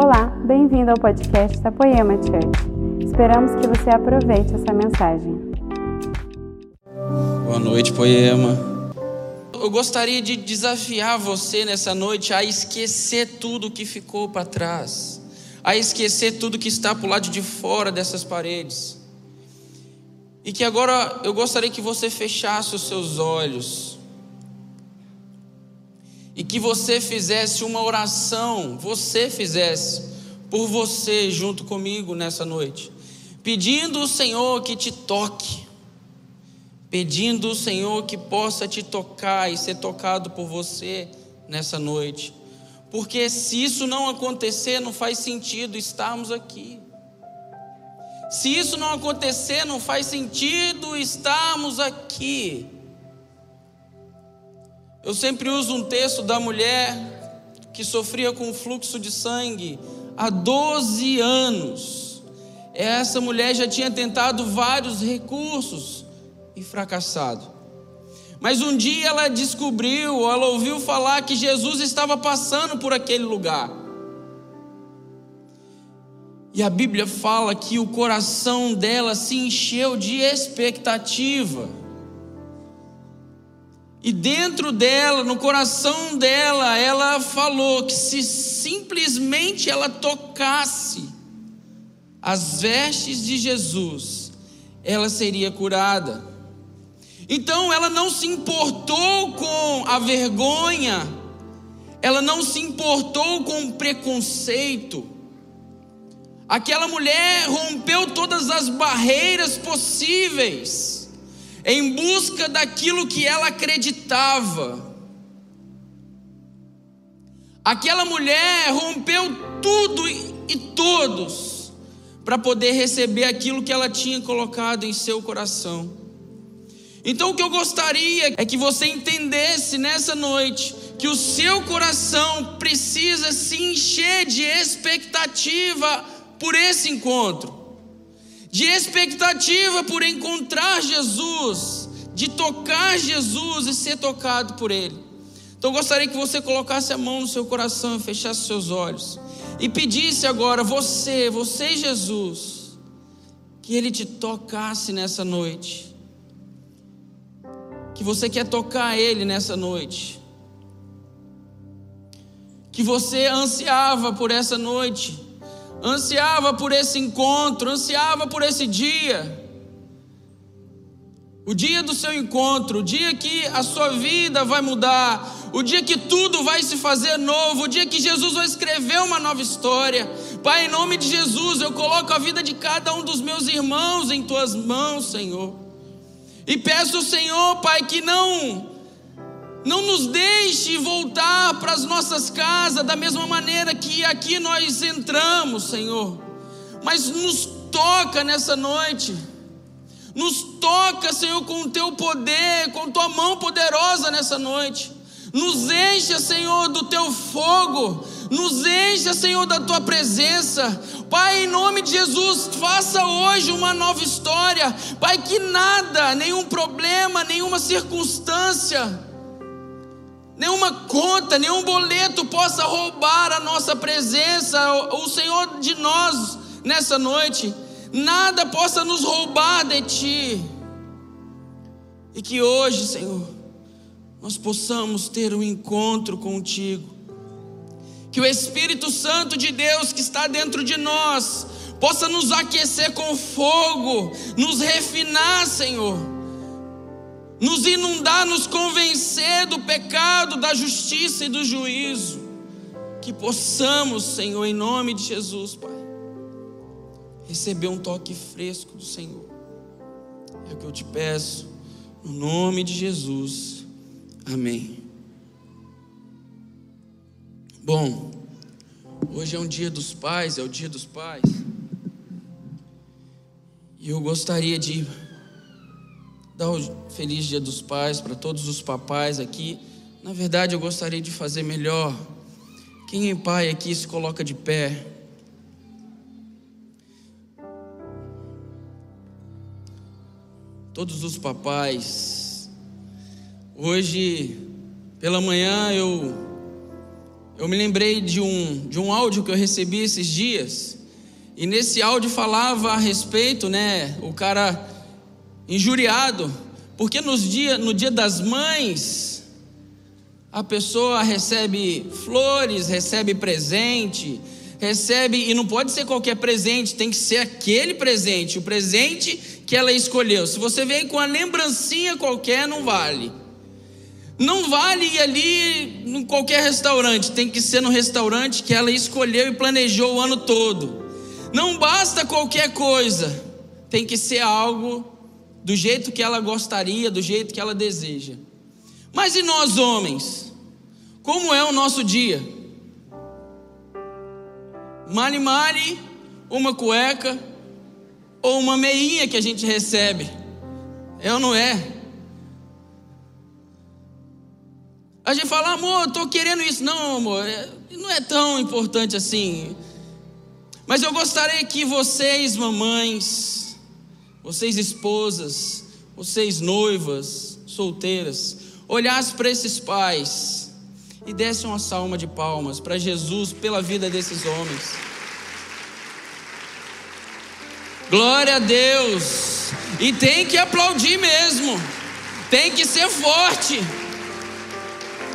Olá, bem-vindo ao podcast da Poema Church. Esperamos que você aproveite essa mensagem. Boa noite, Poema. Eu gostaria de desafiar você nessa noite a esquecer tudo que ficou para trás, a esquecer tudo que está para o lado de fora dessas paredes. E que agora eu gostaria que você fechasse os seus olhos e que você fizesse uma oração, você fizesse por você junto comigo nessa noite, pedindo o Senhor que te toque, pedindo o Senhor que possa te tocar e ser tocado por você nessa noite, porque se isso não acontecer, não faz sentido estarmos aqui. Se isso não acontecer, não faz sentido estarmos aqui. Eu sempre uso um texto da mulher que sofria com fluxo de sangue há 12 anos. Essa mulher já tinha tentado vários recursos e fracassado. Mas um dia ela descobriu, ela ouviu falar que Jesus estava passando por aquele lugar. E a Bíblia fala que o coração dela se encheu de expectativa. E dentro dela, no coração dela, ela falou que se simplesmente ela tocasse as vestes de Jesus, ela seria curada. Então ela não se importou com a vergonha, ela não se importou com o preconceito. Aquela mulher rompeu todas as barreiras possíveis em busca daquilo que ela acreditava. Aquela mulher rompeu tudo e todos para poder receber aquilo que ela tinha colocado em seu coração. Então, o que eu gostaria é que você entendesse nessa noite que o seu coração precisa se encher de expectativa por esse encontro de expectativa por encontrar Jesus, de tocar Jesus e ser tocado por Ele. Então gostaria que você colocasse a mão no seu coração e fechasse seus olhos e pedisse agora, você, você Jesus, que Ele te tocasse nessa noite. Que você quer tocar Ele nessa noite. Que você ansiava por essa noite ansiava por esse encontro, ansiava por esse dia. O dia do seu encontro, o dia que a sua vida vai mudar, o dia que tudo vai se fazer novo, o dia que Jesus vai escrever uma nova história. Pai, em nome de Jesus, eu coloco a vida de cada um dos meus irmãos em tuas mãos, Senhor. E peço, Senhor, Pai, que não não nos deixe voltar para as nossas casas da mesma maneira que aqui nós entramos, Senhor. Mas nos toca nessa noite. Nos toca, Senhor, com o teu poder, com tua mão poderosa nessa noite. Nos encha, Senhor, do teu fogo. Nos encha, Senhor, da tua presença. Pai, em nome de Jesus, faça hoje uma nova história. Pai, que nada, nenhum problema, nenhuma circunstância nenhuma conta, nenhum boleto possa roubar a nossa presença, o Senhor de nós nessa noite, nada possa nos roubar de Ti, e que hoje, Senhor, nós possamos ter um encontro contigo, que o Espírito Santo de Deus que está dentro de nós possa nos aquecer com fogo, nos refinar, Senhor nos inundar, nos convencer do pecado, da justiça e do juízo. Que possamos, Senhor, em nome de Jesus, Pai, receber um toque fresco do Senhor. É o que eu te peço, no nome de Jesus. Amém. Bom, hoje é um dia dos pais, é o dia dos pais. E eu gostaria de dar o feliz dia dos pais para todos os papais aqui. Na verdade, eu gostaria de fazer melhor. Quem é pai aqui se coloca de pé. Todos os papais. Hoje, pela manhã, eu eu me lembrei de um, de um áudio que eu recebi esses dias, e nesse áudio falava a respeito, né, o cara injuriado, porque nos dia, no dia das mães, a pessoa recebe flores, recebe presente, recebe, e não pode ser qualquer presente, tem que ser aquele presente, o presente que ela escolheu. Se você vem com uma lembrancinha qualquer, não vale. Não vale ir ali em qualquer restaurante, tem que ser no restaurante que ela escolheu e planejou o ano todo. Não basta qualquer coisa, tem que ser algo do jeito que ela gostaria, do jeito que ela deseja. Mas e nós homens? Como é o nosso dia? Mali, uma cueca ou uma meinha que a gente recebe. É ou não é? A gente fala, amor, estou querendo isso. Não, amor, é, não é tão importante assim. Mas eu gostaria que vocês, mamães, vocês esposas, vocês noivas, solteiras, olhassem para esses pais e dessem uma salma de palmas para Jesus pela vida desses homens. Glória a Deus! E tem que aplaudir mesmo, tem que ser forte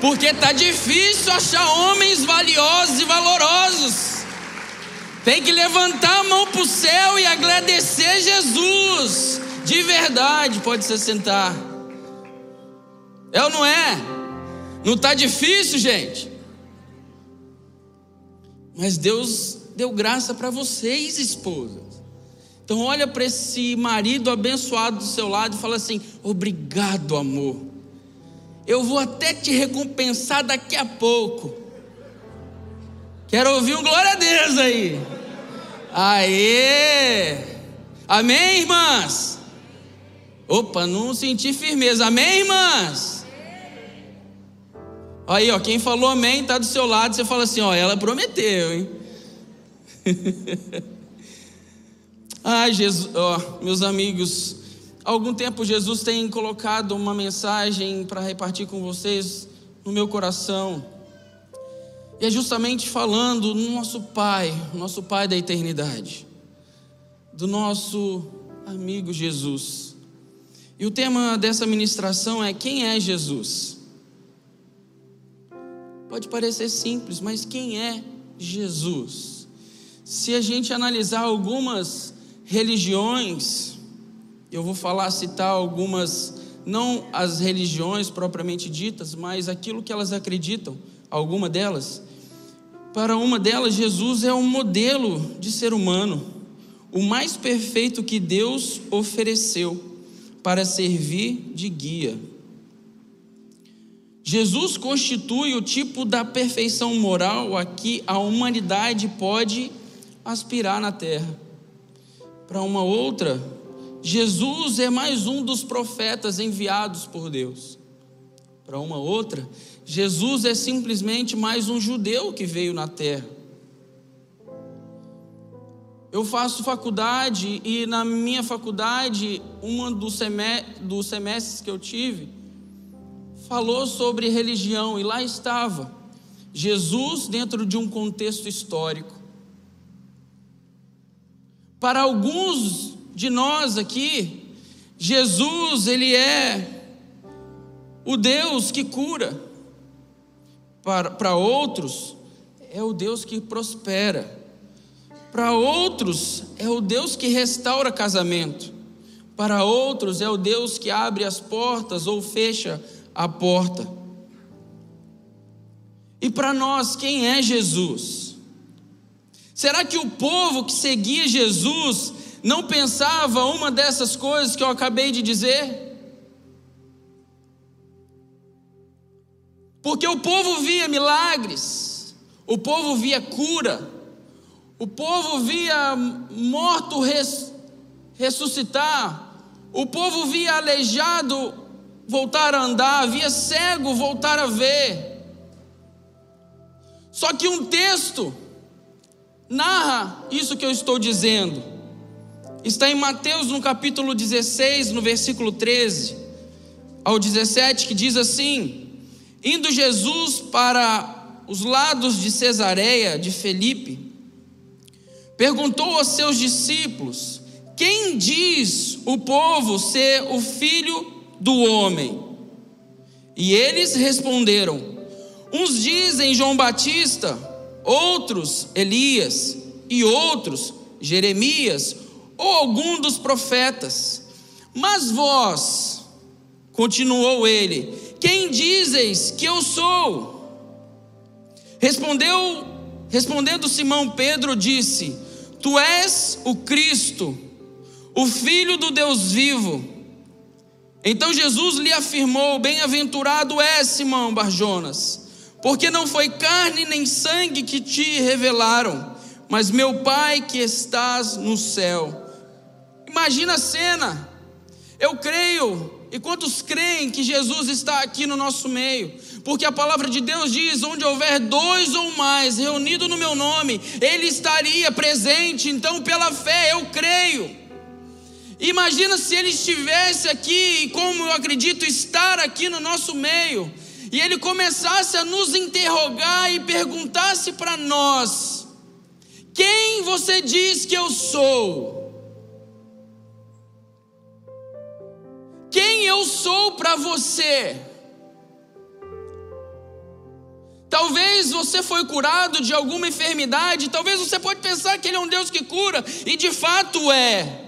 porque tá difícil achar homens valiosos e valorosos. Tem que levantar a mão para o céu e agradecer Jesus. De verdade, pode se sentar. É ou não é? Não está difícil, gente? Mas Deus deu graça para vocês, esposas. Então olha para esse marido abençoado do seu lado e fala assim: "Obrigado, amor eu vou até te recompensar daqui a pouco. Quero ouvir um glória a Deus aí. Aê! Amém, irmãs? Opa, não senti firmeza. Amém, irmãs? Aí, ó, quem falou amém está do seu lado. Você fala assim, ó, ela prometeu, hein? Ai, Jesus, ó, meus amigos, Há algum tempo Jesus tem colocado uma mensagem para repartir com vocês no meu coração. E é justamente falando do nosso Pai, nosso Pai da eternidade, do nosso amigo Jesus. E o tema dessa ministração é: quem é Jesus? Pode parecer simples, mas quem é Jesus? Se a gente analisar algumas religiões, eu vou falar, citar algumas, não as religiões propriamente ditas, mas aquilo que elas acreditam, alguma delas. Para uma delas, Jesus é um modelo de ser humano, o mais perfeito que Deus ofereceu para servir de guia. Jesus constitui o tipo da perfeição moral a que a humanidade pode aspirar na terra. Para uma outra, Jesus é mais um dos profetas enviados por Deus. Para uma outra, Jesus é simplesmente mais um judeu que veio na terra. Eu faço faculdade e na minha faculdade, dos, dos semestres que eu tive, falou sobre religião e lá estava Jesus dentro de um contexto histórico. Para alguns de nós aqui, Jesus, ele é o Deus que cura. Para, para outros, é o Deus que prospera. Para outros, é o Deus que restaura casamento. Para outros, é o Deus que abre as portas ou fecha a porta. E para nós, quem é Jesus? Será que o povo que seguia Jesus não pensava uma dessas coisas que eu acabei de dizer? Porque o povo via milagres, o povo via cura, o povo via morto res, ressuscitar, o povo via aleijado voltar a andar, via cego voltar a ver. Só que um texto narra isso que eu estou dizendo está em Mateus no capítulo 16, no versículo 13 ao 17, que diz assim: Indo Jesus para os lados de Cesareia de Felipe, perguntou aos seus discípulos: Quem diz o povo ser o filho do homem? E eles responderam: Uns dizem João Batista, outros Elias, e outros Jeremias, ou algum dos profetas. Mas vós, continuou ele, quem dizeis que eu sou? Respondeu, respondendo Simão Pedro, disse: Tu és o Cristo, o Filho do Deus vivo. Então Jesus lhe afirmou: Bem-aventurado és, Simão Barjonas, porque não foi carne nem sangue que te revelaram, mas meu Pai que estás no céu. Imagina a cena. Eu creio, e quantos creem que Jesus está aqui no nosso meio? Porque a palavra de Deus diz: onde houver dois ou mais reunidos no meu nome, Ele estaria presente. Então, pela fé, eu creio. Imagina se Ele estivesse aqui, e como eu acredito estar aqui no nosso meio, e Ele começasse a nos interrogar e perguntasse para nós: Quem você diz que eu sou? Eu sou para você? Talvez você foi curado de alguma enfermidade, talvez você pode pensar que ele é um Deus que cura, e de fato é.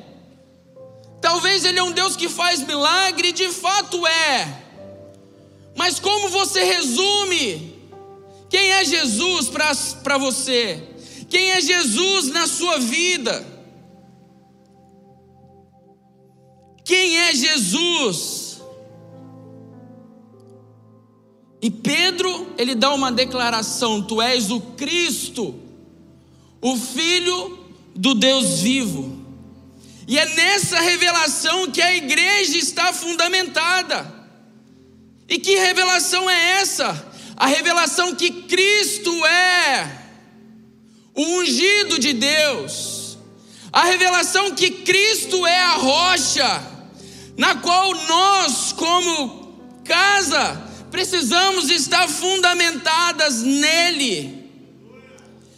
Talvez ele é um Deus que faz milagre, e de fato é. Mas como você resume quem é Jesus para você? Quem é Jesus na sua vida? Quem é Jesus? E Pedro, ele dá uma declaração: Tu és o Cristo, o Filho do Deus vivo. E é nessa revelação que a igreja está fundamentada. E que revelação é essa? A revelação que Cristo é o ungido de Deus. A revelação que Cristo é a rocha na qual nós, como casa, precisamos estar fundamentadas nele.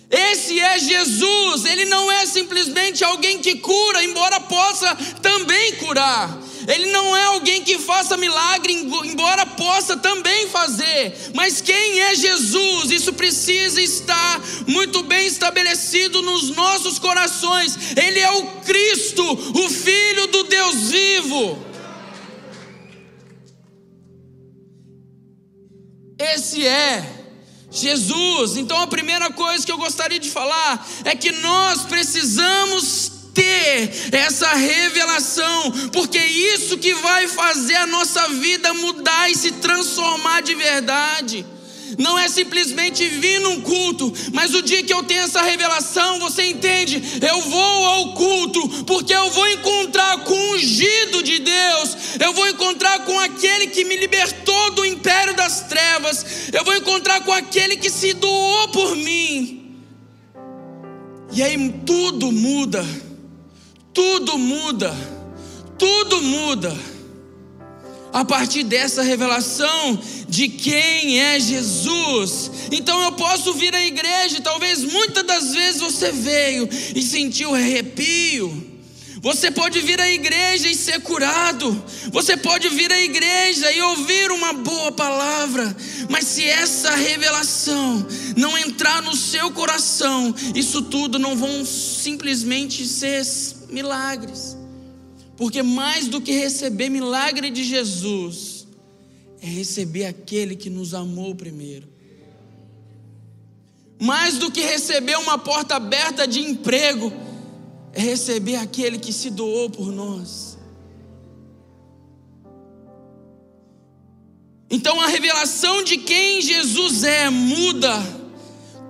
Esse é Jesus, ele não é simplesmente alguém que cura, embora possa também curar. Ele não é alguém que faça milagre, embora possa também fazer. Mas quem é Jesus? Isso precisa estar muito bem estabelecido nos nossos corações. Ele é o Cristo, o Filho do Deus vivo. Esse é Jesus. Então a primeira coisa que eu gostaria de falar é que nós precisamos ter essa revelação, porque isso que vai fazer a nossa vida mudar e se transformar de verdade não é simplesmente vir num culto, mas o dia que eu tenho essa revelação, você entende? Eu vou ao culto, porque eu vou encontrar com o ungido de Deus, eu vou encontrar com aquele que me libertou do império das trevas, eu vou encontrar com aquele que se doou por mim. E aí tudo muda, tudo muda, tudo muda a partir dessa revelação de quem é Jesus. Então eu posso vir à igreja, talvez muitas das vezes você veio e sentiu arrepio. Você pode vir à igreja e ser curado. Você pode vir à igreja e ouvir uma boa palavra. Mas se essa revelação não entrar no seu coração, isso tudo não vão simplesmente ser milagres. Porque mais do que receber milagre de Jesus, é receber aquele que nos amou primeiro. Mais do que receber uma porta aberta de emprego, é receber aquele que se doou por nós. Então a revelação de quem Jesus é muda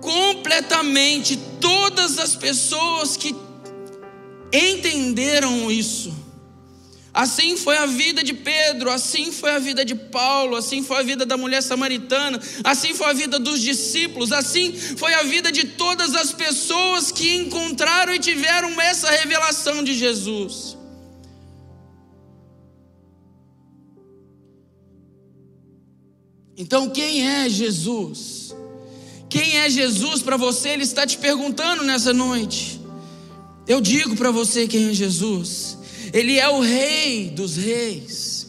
completamente todas as pessoas que entenderam isso. Assim foi a vida de Pedro, assim foi a vida de Paulo, assim foi a vida da mulher samaritana, assim foi a vida dos discípulos, assim foi a vida de todas as pessoas que encontraram e tiveram essa revelação de Jesus. Então, quem é Jesus? Quem é Jesus para você? Ele está te perguntando nessa noite. Eu digo para você quem é Jesus. Ele é o Rei dos Reis.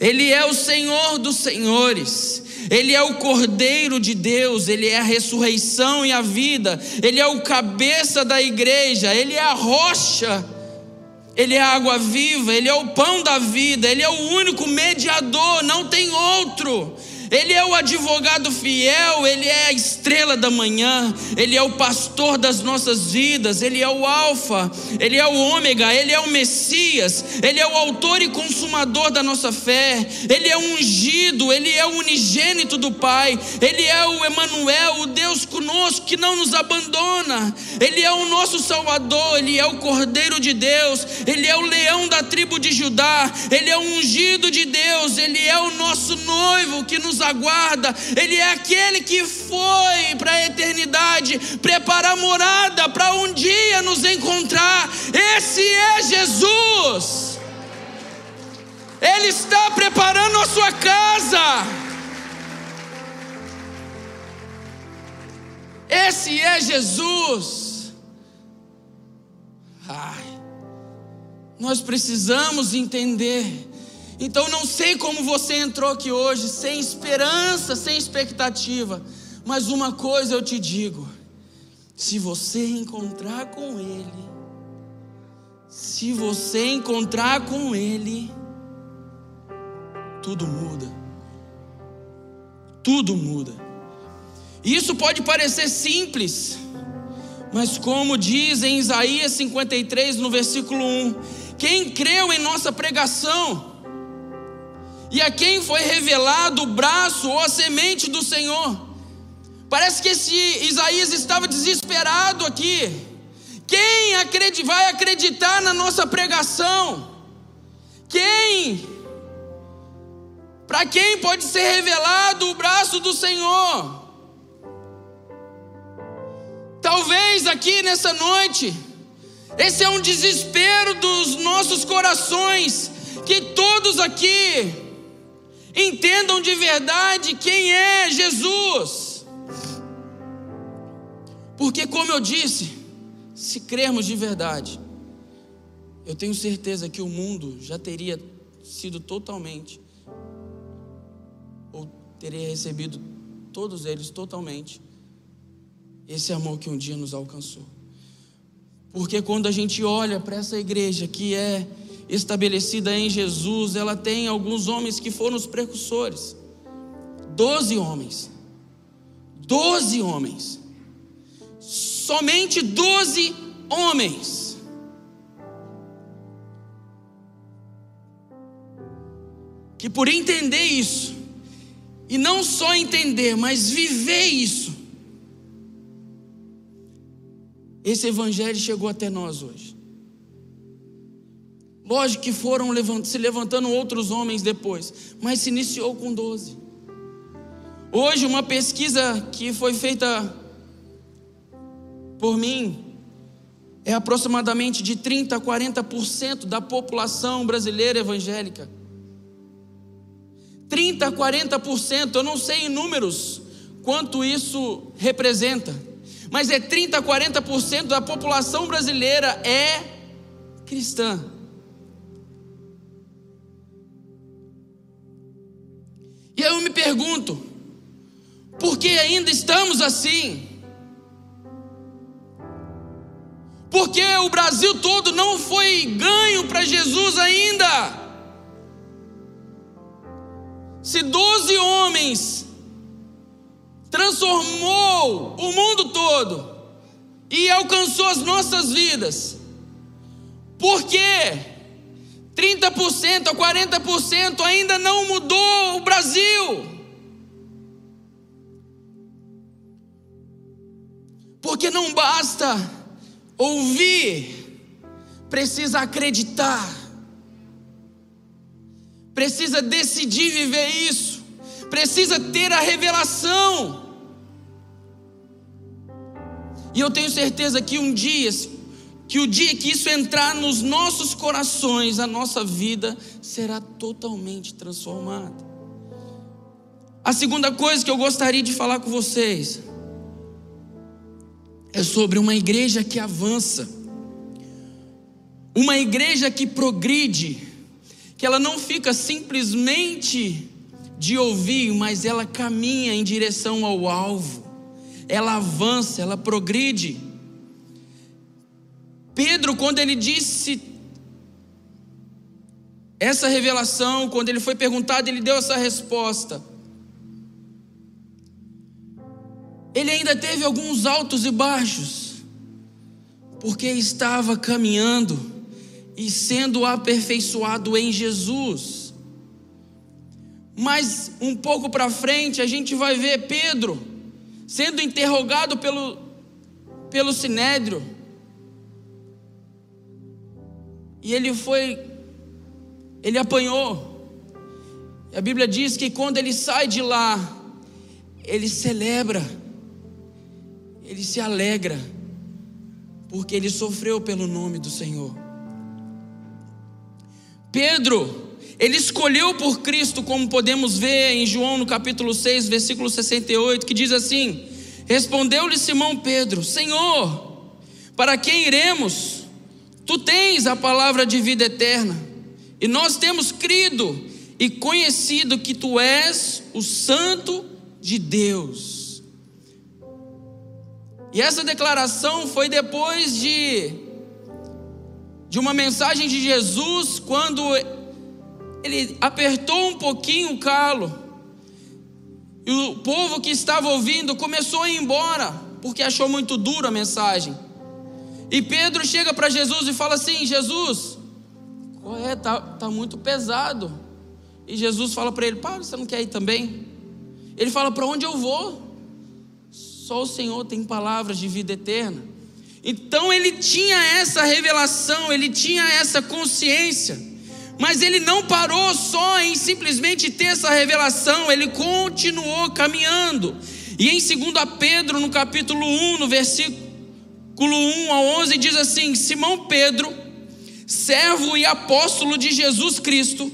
Ele é o Senhor dos Senhores. Ele é o Cordeiro de Deus, Ele é a ressurreição e a vida, Ele é o cabeça da igreja, Ele é a rocha, Ele é a água viva, Ele é o pão da vida, Ele é o único mediador, não tem outro. Ele é o advogado fiel, Ele é a estrela da manhã, Ele é o pastor das nossas vidas, Ele é o Alfa, Ele é o Ômega, Ele é o Messias, Ele é o autor e consumador da nossa fé, Ele é o ungido, Ele é o unigênito do Pai, Ele é o Emanuel, o Deus conosco que não nos abandona, Ele é o nosso Salvador, Ele é o Cordeiro de Deus, Ele é o leão da tribo de Judá, Ele é o ungido de Deus, Ele é o nosso noivo que nos aguarda, Ele é aquele que foi para a eternidade preparar morada para um dia nos encontrar. Esse é Jesus. Ele está preparando a sua casa. Esse é Jesus. Ai, nós precisamos entender então não sei como você entrou aqui hoje, sem esperança, sem expectativa, mas uma coisa eu te digo: se você encontrar com Ele, se você encontrar com Ele, tudo muda. Tudo muda. Isso pode parecer simples, mas como diz em Isaías 53, no versículo 1, quem creu em nossa pregação, e a quem foi revelado o braço ou a semente do Senhor. Parece que esse Isaías estava desesperado aqui. Quem vai acreditar na nossa pregação? Quem? Para quem pode ser revelado o braço do Senhor? Talvez aqui nessa noite, esse é um desespero dos nossos corações, que todos aqui Entendam de verdade quem é Jesus. Porque, como eu disse, se crermos de verdade, eu tenho certeza que o mundo já teria sido totalmente, ou teria recebido todos eles totalmente, esse amor que um dia nos alcançou. Porque quando a gente olha para essa igreja que é estabelecida em Jesus, ela tem alguns homens que foram os precursores. Doze homens. Doze homens. Somente doze homens. Que por entender isso, e não só entender, mas viver isso, esse evangelho chegou até nós hoje. Lógico que foram se levantando outros homens depois, mas se iniciou com 12. Hoje, uma pesquisa que foi feita por mim é aproximadamente de 30 a 40% da população brasileira evangélica. 30 a 40%, eu não sei em números quanto isso representa, mas é 30 a 40% da população brasileira é cristã. E eu me pergunto, por que ainda estamos assim? Porque o Brasil todo não foi ganho para Jesus ainda. Se doze homens transformou o mundo todo e alcançou as nossas vidas, por quê? 30% a 40% ainda não mudou o Brasil. Porque não basta ouvir, precisa acreditar, precisa decidir viver isso, precisa ter a revelação. E eu tenho certeza que um dia, que o dia que isso entrar nos nossos corações, a nossa vida será totalmente transformada. A segunda coisa que eu gostaria de falar com vocês é sobre uma igreja que avança, uma igreja que progride, que ela não fica simplesmente de ouvir, mas ela caminha em direção ao alvo, ela avança, ela progride. Pedro, quando ele disse essa revelação, quando ele foi perguntado, ele deu essa resposta. Ele ainda teve alguns altos e baixos, porque estava caminhando e sendo aperfeiçoado em Jesus. Mas um pouco para frente a gente vai ver Pedro sendo interrogado pelo, pelo sinédrio. E ele foi, ele apanhou. E a Bíblia diz que quando ele sai de lá, ele celebra ele se alegra, porque ele sofreu pelo nome do Senhor. Pedro, ele escolheu por Cristo, como podemos ver em João no capítulo 6, versículo 68, que diz assim: Respondeu-lhe Simão Pedro: Senhor, para quem iremos? Tu tens a palavra de vida eterna, e nós temos crido e conhecido que tu és o Santo de Deus. E essa declaração foi depois de de uma mensagem de Jesus quando ele apertou um pouquinho o calo. E o povo que estava ouvindo começou a ir embora, porque achou muito dura a mensagem. E Pedro chega para Jesus e fala assim: Jesus, qual é? Tá, tá muito pesado. E Jesus fala para ele: Para, você não quer ir também? Ele fala: Para onde eu vou? Só o Senhor tem palavras de vida eterna. Então ele tinha essa revelação, ele tinha essa consciência. Mas ele não parou só em simplesmente ter essa revelação, ele continuou caminhando. E em 2 Pedro, no capítulo 1, no versículo 1 a 11, diz assim: Simão Pedro, servo e apóstolo de Jesus Cristo,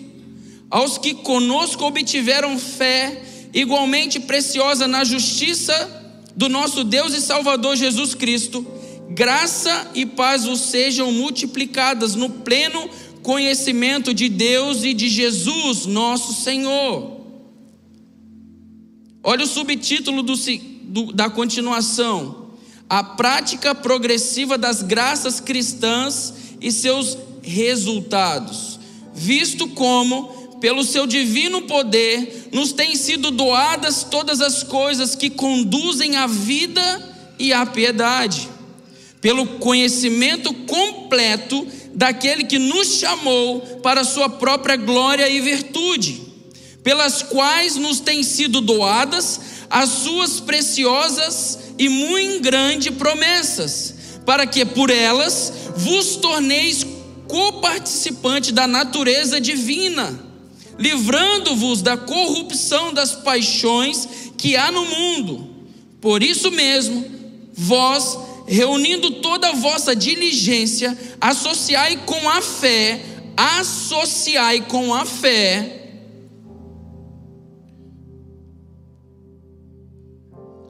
aos que conosco obtiveram fé igualmente preciosa na justiça do nosso Deus e Salvador Jesus Cristo, graça e paz vos sejam multiplicadas no pleno conhecimento de Deus e de Jesus, nosso Senhor. Olha o subtítulo do, do, da continuação: A prática progressiva das graças cristãs e seus resultados, visto como pelo seu divino poder, nos têm sido doadas todas as coisas que conduzem à vida e à piedade, pelo conhecimento completo daquele que nos chamou para sua própria glória e virtude, pelas quais nos têm sido doadas as suas preciosas e muito grandes promessas, para que por elas vos torneis coparticipante da natureza divina livrando-vos da corrupção das paixões que há no mundo. Por isso mesmo, vós, reunindo toda a vossa diligência, associai com a fé, associai com a fé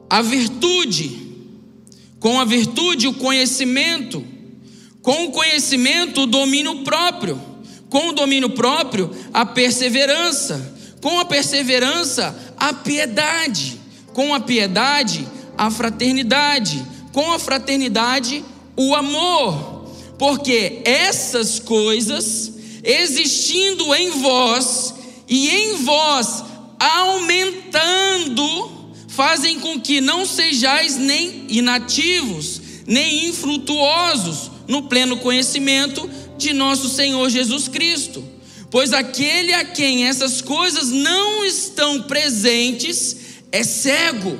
a virtude, com a virtude o conhecimento, com o conhecimento o domínio próprio com o domínio próprio, a perseverança. Com a perseverança, a piedade. Com a piedade, a fraternidade. Com a fraternidade, o amor. Porque essas coisas, existindo em vós e em vós aumentando, fazem com que não sejais nem inativos, nem infrutuosos no pleno conhecimento de nosso Senhor Jesus Cristo. Pois aquele a quem essas coisas não estão presentes é cego,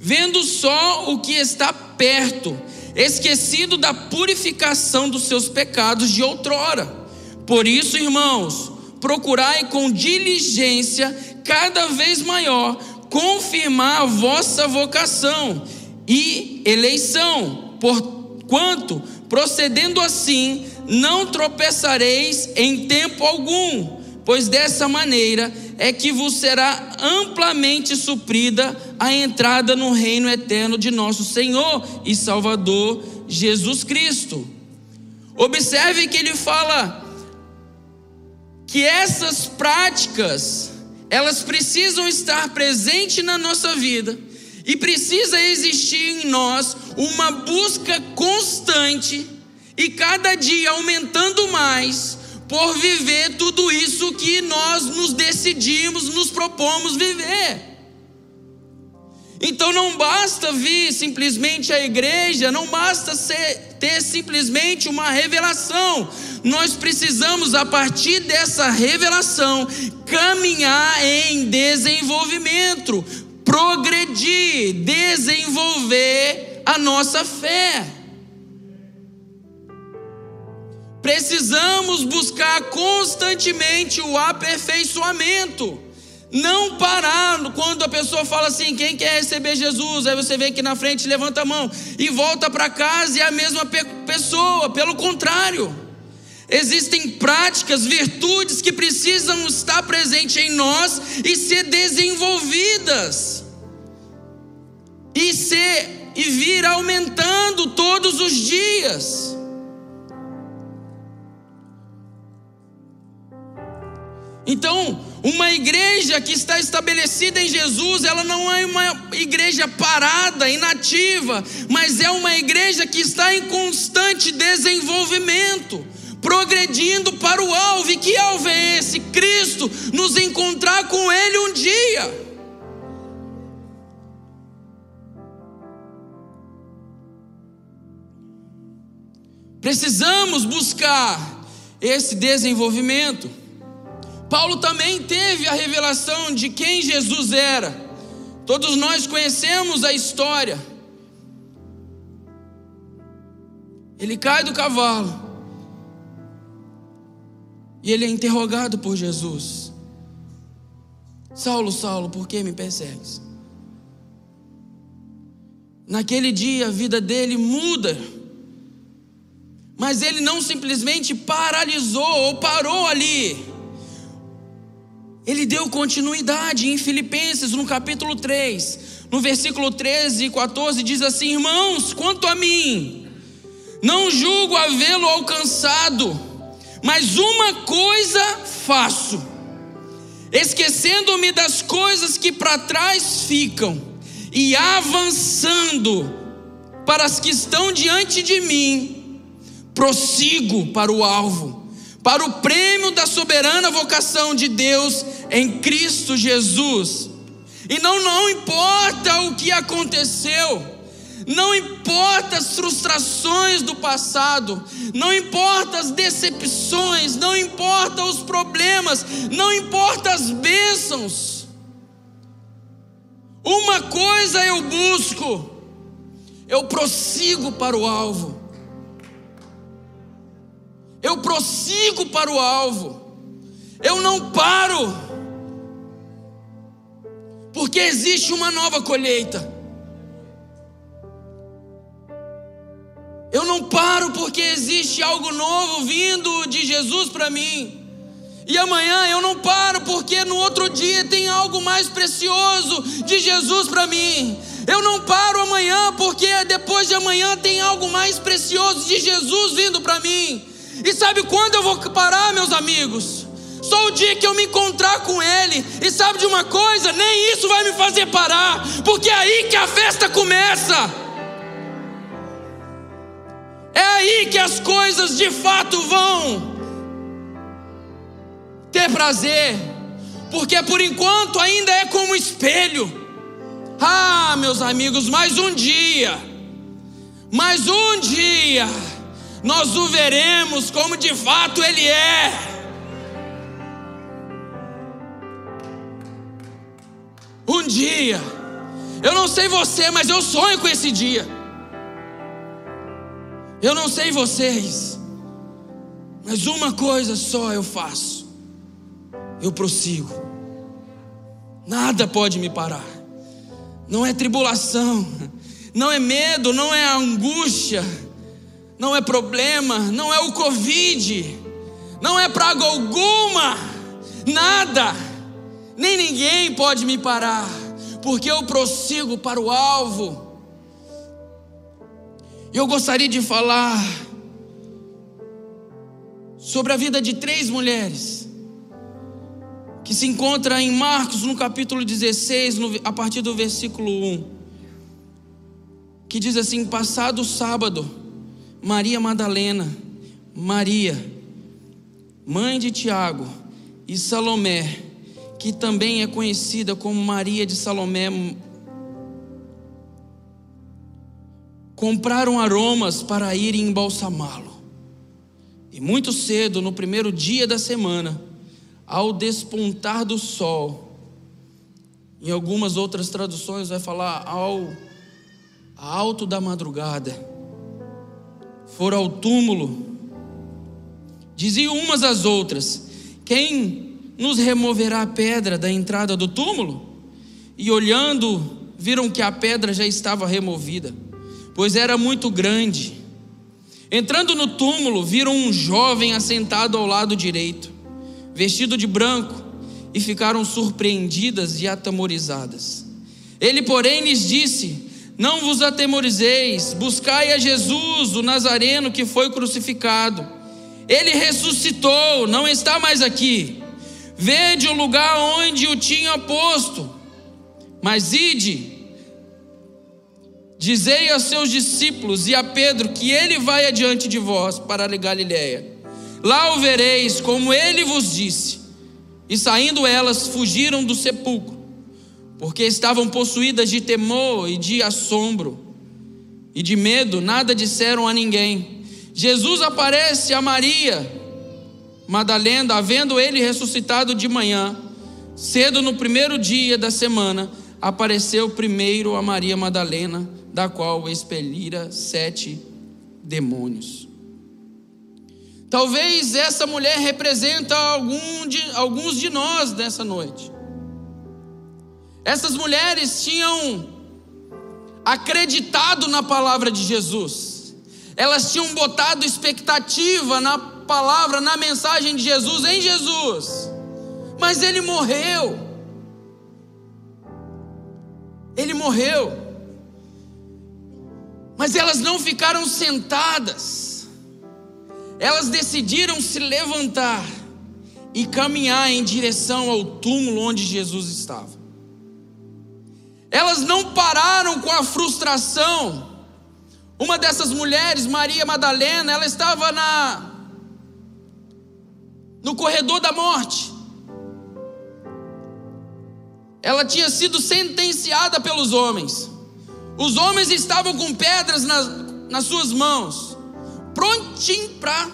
vendo só o que está perto, esquecido da purificação dos seus pecados de outrora. Por isso, irmãos, procurai com diligência cada vez maior confirmar a vossa vocação e eleição, porquanto, procedendo assim, não tropeçareis em tempo algum, pois dessa maneira é que vos será amplamente suprida a entrada no reino eterno de nosso Senhor e Salvador Jesus Cristo. Observe que ele fala que essas práticas, elas precisam estar presentes na nossa vida e precisa existir em nós uma busca constante e cada dia aumentando mais por viver tudo isso que nós nos decidimos, nos propomos viver. Então não basta vir simplesmente à igreja, não basta ser, ter simplesmente uma revelação. Nós precisamos, a partir dessa revelação, caminhar em desenvolvimento, progredir, desenvolver a nossa fé. Precisamos buscar constantemente o aperfeiçoamento. Não parar quando a pessoa fala assim: quem quer receber Jesus? Aí você vem aqui na frente, levanta a mão e volta para casa e é a mesma pessoa. Pelo contrário. Existem práticas, virtudes que precisam estar presentes em nós e ser desenvolvidas. E ser e vir aumentando todos os dias. Então, uma igreja que está estabelecida em Jesus, ela não é uma igreja parada, inativa, mas é uma igreja que está em constante desenvolvimento progredindo para o alvo. E que alvo é esse? Cristo, nos encontrar com Ele um dia. Precisamos buscar esse desenvolvimento. Paulo também teve a revelação de quem Jesus era. Todos nós conhecemos a história. Ele cai do cavalo. E ele é interrogado por Jesus: Saulo, Saulo, por que me persegues? Naquele dia a vida dele muda, mas ele não simplesmente paralisou ou parou ali. Ele deu continuidade em Filipenses, no capítulo 3, no versículo 13 e 14, diz assim: Irmãos, quanto a mim, não julgo havê-lo alcançado mas uma coisa faço, esquecendo-me das coisas que para trás ficam e avançando para as que estão diante de mim, prossigo para o alvo, para o prêmio da soberana vocação de Deus em Cristo Jesus. E não, não importa o que aconteceu, não importa as frustrações do passado, não importa as decepções, não importa os problemas, não importa as bênçãos. Uma coisa eu busco, eu prossigo para o alvo. Eu prossigo para o alvo. Eu não paro. Porque existe uma nova colheita. Eu não paro porque existe algo novo vindo de Jesus para mim. E amanhã eu não paro porque no outro dia tem algo mais precioso de Jesus para mim. Eu não paro amanhã porque depois de amanhã tem algo mais precioso de Jesus vindo para mim. E sabe quando eu vou parar, meus amigos? Só o dia que eu me encontrar com Ele. E sabe de uma coisa? Nem isso vai me fazer parar, porque é aí que a festa começa. É aí que as coisas de fato vão ter prazer, porque por enquanto ainda é como espelho. Ah, meus amigos, mais um dia, mais um dia, nós o veremos como de fato Ele é. Um dia, eu não sei você, mas eu sonho com esse dia. Eu não sei vocês, mas uma coisa só eu faço: eu prossigo. Nada pode me parar. Não é tribulação, não é medo, não é angústia, não é problema, não é o Covid, não é praga alguma, nada, nem ninguém pode me parar, porque eu prossigo para o alvo. Eu gostaria de falar sobre a vida de três mulheres que se encontra em Marcos no capítulo 16, no, a partir do versículo 1, que diz assim: Passado sábado, Maria Madalena, Maria, mãe de Tiago, e Salomé, que também é conhecida como Maria de Salomé, compraram aromas para irem embalsamá-lo. E muito cedo, no primeiro dia da semana, ao despontar do sol, em algumas outras traduções vai falar ao alto da madrugada, foram ao túmulo, diziam umas às outras: Quem nos removerá a pedra da entrada do túmulo? E olhando, viram que a pedra já estava removida pois era muito grande. Entrando no túmulo, viram um jovem assentado ao lado direito, vestido de branco, e ficaram surpreendidas e atemorizadas. Ele, porém, lhes disse: Não vos atemorizeis, buscai a Jesus, o Nazareno que foi crucificado. Ele ressuscitou, não está mais aqui. Vede o lugar onde o tinha posto. Mas ide Dizei a seus discípulos e a Pedro que ele vai adiante de vós para a Galiléia. Lá o vereis, como ele vos disse. E saindo elas, fugiram do sepulcro, porque estavam possuídas de temor e de assombro. E de medo, nada disseram a ninguém. Jesus aparece a Maria Madalena, havendo ele ressuscitado de manhã, cedo no primeiro dia da semana, apareceu primeiro a Maria Madalena da qual expelira sete demônios. Talvez essa mulher representa algum de, alguns de nós nessa noite. Essas mulheres tinham acreditado na palavra de Jesus, elas tinham botado expectativa na palavra, na mensagem de Jesus, em Jesus, mas ele morreu. Ele morreu. Mas elas não ficaram sentadas, elas decidiram se levantar e caminhar em direção ao túmulo onde Jesus estava. Elas não pararam com a frustração. Uma dessas mulheres, Maria Madalena, ela estava na no corredor da morte. Ela tinha sido sentenciada pelos homens. Os homens estavam com pedras nas, nas suas mãos, prontinho para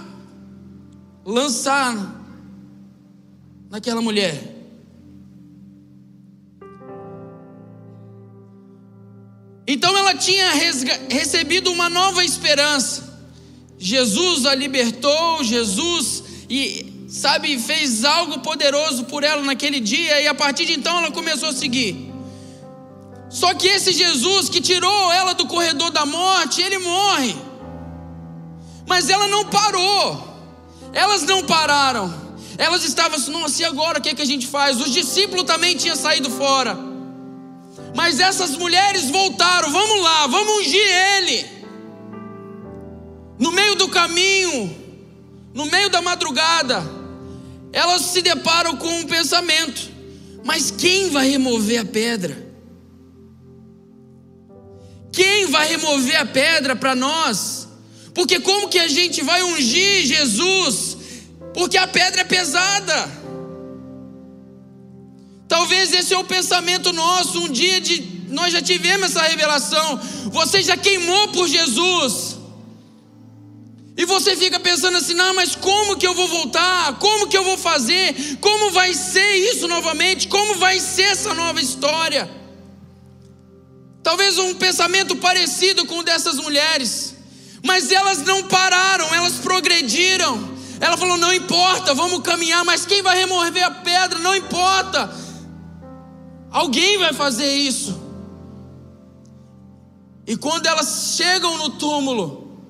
lançar naquela mulher. Então ela tinha recebido uma nova esperança. Jesus a libertou, Jesus e sabe fez algo poderoso por ela naquele dia e a partir de então ela começou a seguir. Só que esse Jesus que tirou ela do corredor da morte, ele morre. Mas ela não parou. Elas não pararam. Elas estavam assim, nossa, e agora o que, é que a gente faz? Os discípulos também tinham saído fora. Mas essas mulheres voltaram, vamos lá, vamos ungir ele. No meio do caminho, no meio da madrugada, elas se deparam com um pensamento: mas quem vai remover a pedra? Quem vai remover a pedra para nós? Porque como que a gente vai ungir Jesus? Porque a pedra é pesada. Talvez esse é o pensamento nosso. Um dia de nós já tivemos essa revelação. Você já queimou por Jesus. E você fica pensando assim: não, mas como que eu vou voltar? Como que eu vou fazer? Como vai ser isso novamente? Como vai ser essa nova história? Talvez um pensamento parecido com o dessas mulheres. Mas elas não pararam, elas progrediram. Ela falou: não importa, vamos caminhar, mas quem vai remover a pedra? Não importa. Alguém vai fazer isso. E quando elas chegam no túmulo,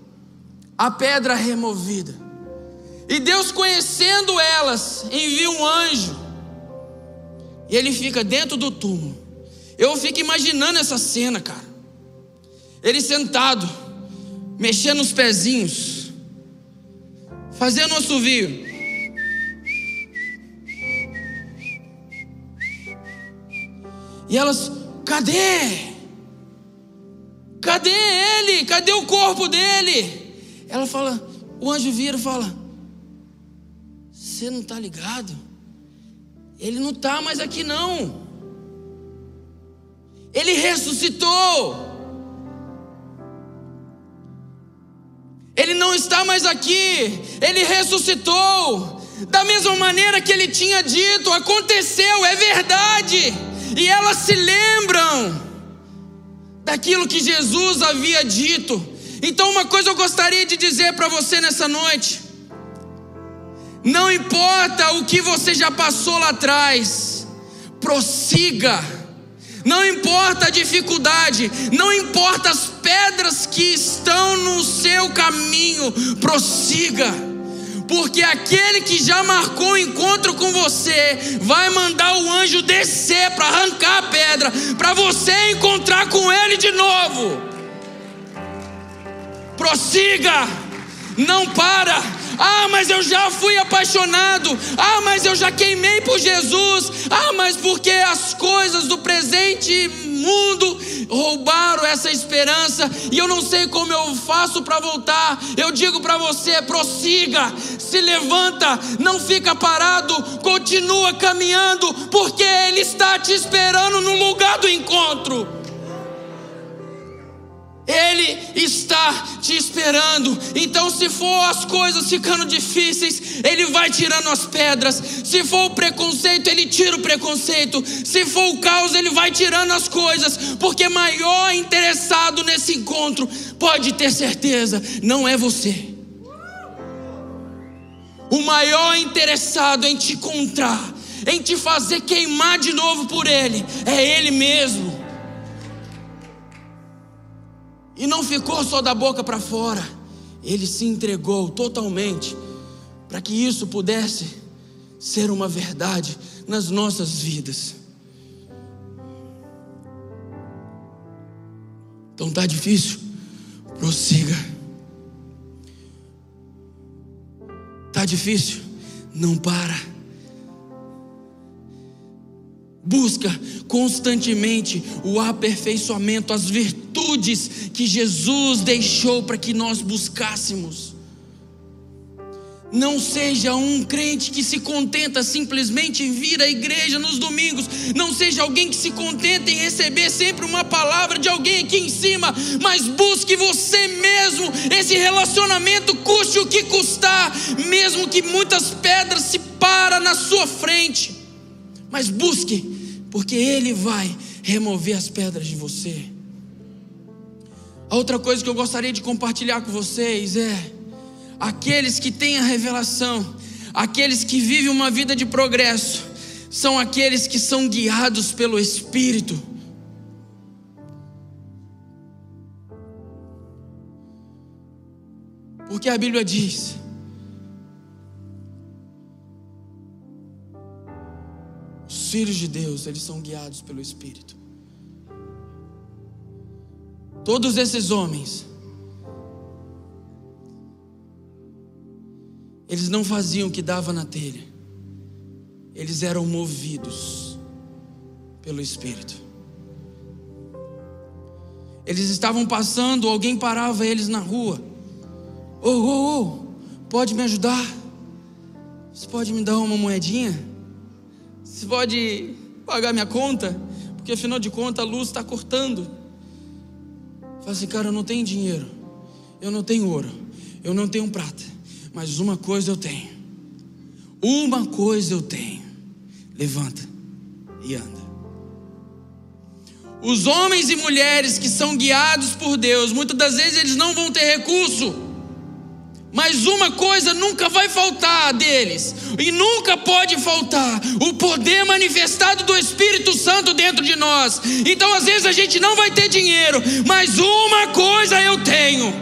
a pedra é removida. E Deus, conhecendo elas, envia um anjo. E ele fica dentro do túmulo. Eu fico imaginando essa cena, cara. Ele sentado, mexendo os pezinhos, fazendo um assovio. E elas, cadê? Cadê ele? Cadê o corpo dele? Ela fala, o anjo vira e fala: Você não está ligado? Ele não está mais aqui, não. Ele ressuscitou. Ele não está mais aqui. Ele ressuscitou. Da mesma maneira que ele tinha dito, aconteceu, é verdade. E elas se lembram daquilo que Jesus havia dito. Então, uma coisa eu gostaria de dizer para você nessa noite: não importa o que você já passou lá atrás, prossiga. Não importa a dificuldade, não importa as pedras que estão no seu caminho, prossiga porque aquele que já marcou o encontro com você vai mandar o anjo descer para arrancar a pedra, para você encontrar com ele de novo. Prossiga, não para. Ah, mas eu já fui apaixonado. Ah, mas eu já queimei por Jesus. Ah, mas porque as coisas do presente mundo roubaram essa esperança e eu não sei como eu faço para voltar. Eu digo para você: prossiga, se levanta, não fica parado, continua caminhando, porque Ele está te esperando no lugar do encontro. Ele está te esperando. Então, se for as coisas ficando difíceis, Ele vai tirando as pedras. Se for o preconceito, Ele tira o preconceito. Se for o caos, Ele vai tirando as coisas. Porque maior interessado nesse encontro, pode ter certeza, não é você. O maior interessado em te encontrar, em te fazer queimar de novo por Ele, é Ele mesmo. E não ficou só da boca para fora, ele se entregou totalmente para que isso pudesse ser uma verdade nas nossas vidas. Então tá difícil? Prossiga. Tá difícil? Não para. Busca constantemente o aperfeiçoamento, as virtudes que Jesus deixou para que nós buscássemos. Não seja um crente que se contenta simplesmente em vir à igreja nos domingos. Não seja alguém que se contenta em receber sempre uma palavra de alguém aqui em cima. Mas busque você mesmo esse relacionamento, custe o que custar, mesmo que muitas pedras se para na sua frente. Mas busque porque Ele vai remover as pedras de você. A outra coisa que eu gostaria de compartilhar com vocês é: aqueles que têm a revelação, aqueles que vivem uma vida de progresso, são aqueles que são guiados pelo Espírito. Porque a Bíblia diz filhos de Deus, eles são guiados pelo Espírito. Todos esses homens, eles não faziam o que dava na telha, eles eram movidos pelo Espírito. Eles estavam passando, alguém parava eles na rua. Ô, ô, ô, pode me ajudar? Você pode me dar uma moedinha? Você pode pagar minha conta? Porque afinal de contas a luz está cortando. Fala assim, cara, eu não tenho dinheiro, eu não tenho ouro, eu não tenho prata, mas uma coisa eu tenho. Uma coisa eu tenho. Levanta e anda. Os homens e mulheres que são guiados por Deus, muitas das vezes eles não vão ter recurso. Mas uma coisa nunca vai faltar deles, e nunca pode faltar: o poder manifestado do Espírito Santo dentro de nós. Então, às vezes, a gente não vai ter dinheiro, mas uma coisa eu tenho.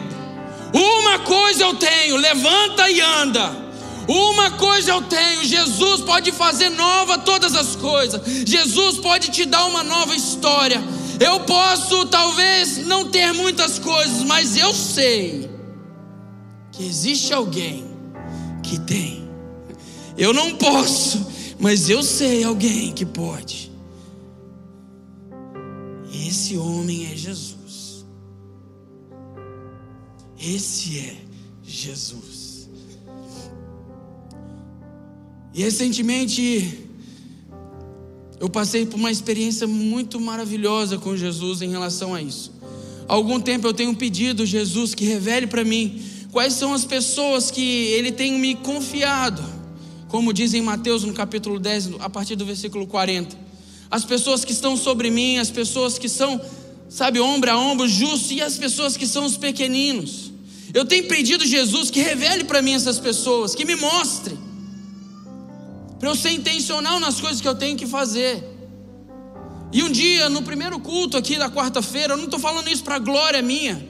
Uma coisa eu tenho: levanta e anda. Uma coisa eu tenho: Jesus pode fazer nova todas as coisas, Jesus pode te dar uma nova história. Eu posso talvez não ter muitas coisas, mas eu sei existe alguém que tem. Eu não posso, mas eu sei alguém que pode. Esse homem é Jesus. Esse é Jesus. E recentemente eu passei por uma experiência muito maravilhosa com Jesus em relação a isso. Há algum tempo eu tenho pedido Jesus que revele para mim quais são as pessoas que ele tem me confiado. Como diz em Mateus no capítulo 10, a partir do versículo 40 as pessoas que estão sobre mim, as pessoas que são, sabe, ombro a ombro, justo, e as pessoas que são os pequeninos. Eu tenho pedido Jesus que revele para mim essas pessoas, que me mostre, para eu ser intencional nas coisas que eu tenho que fazer. E um dia, no primeiro culto aqui da quarta-feira, eu não estou falando isso para glória minha,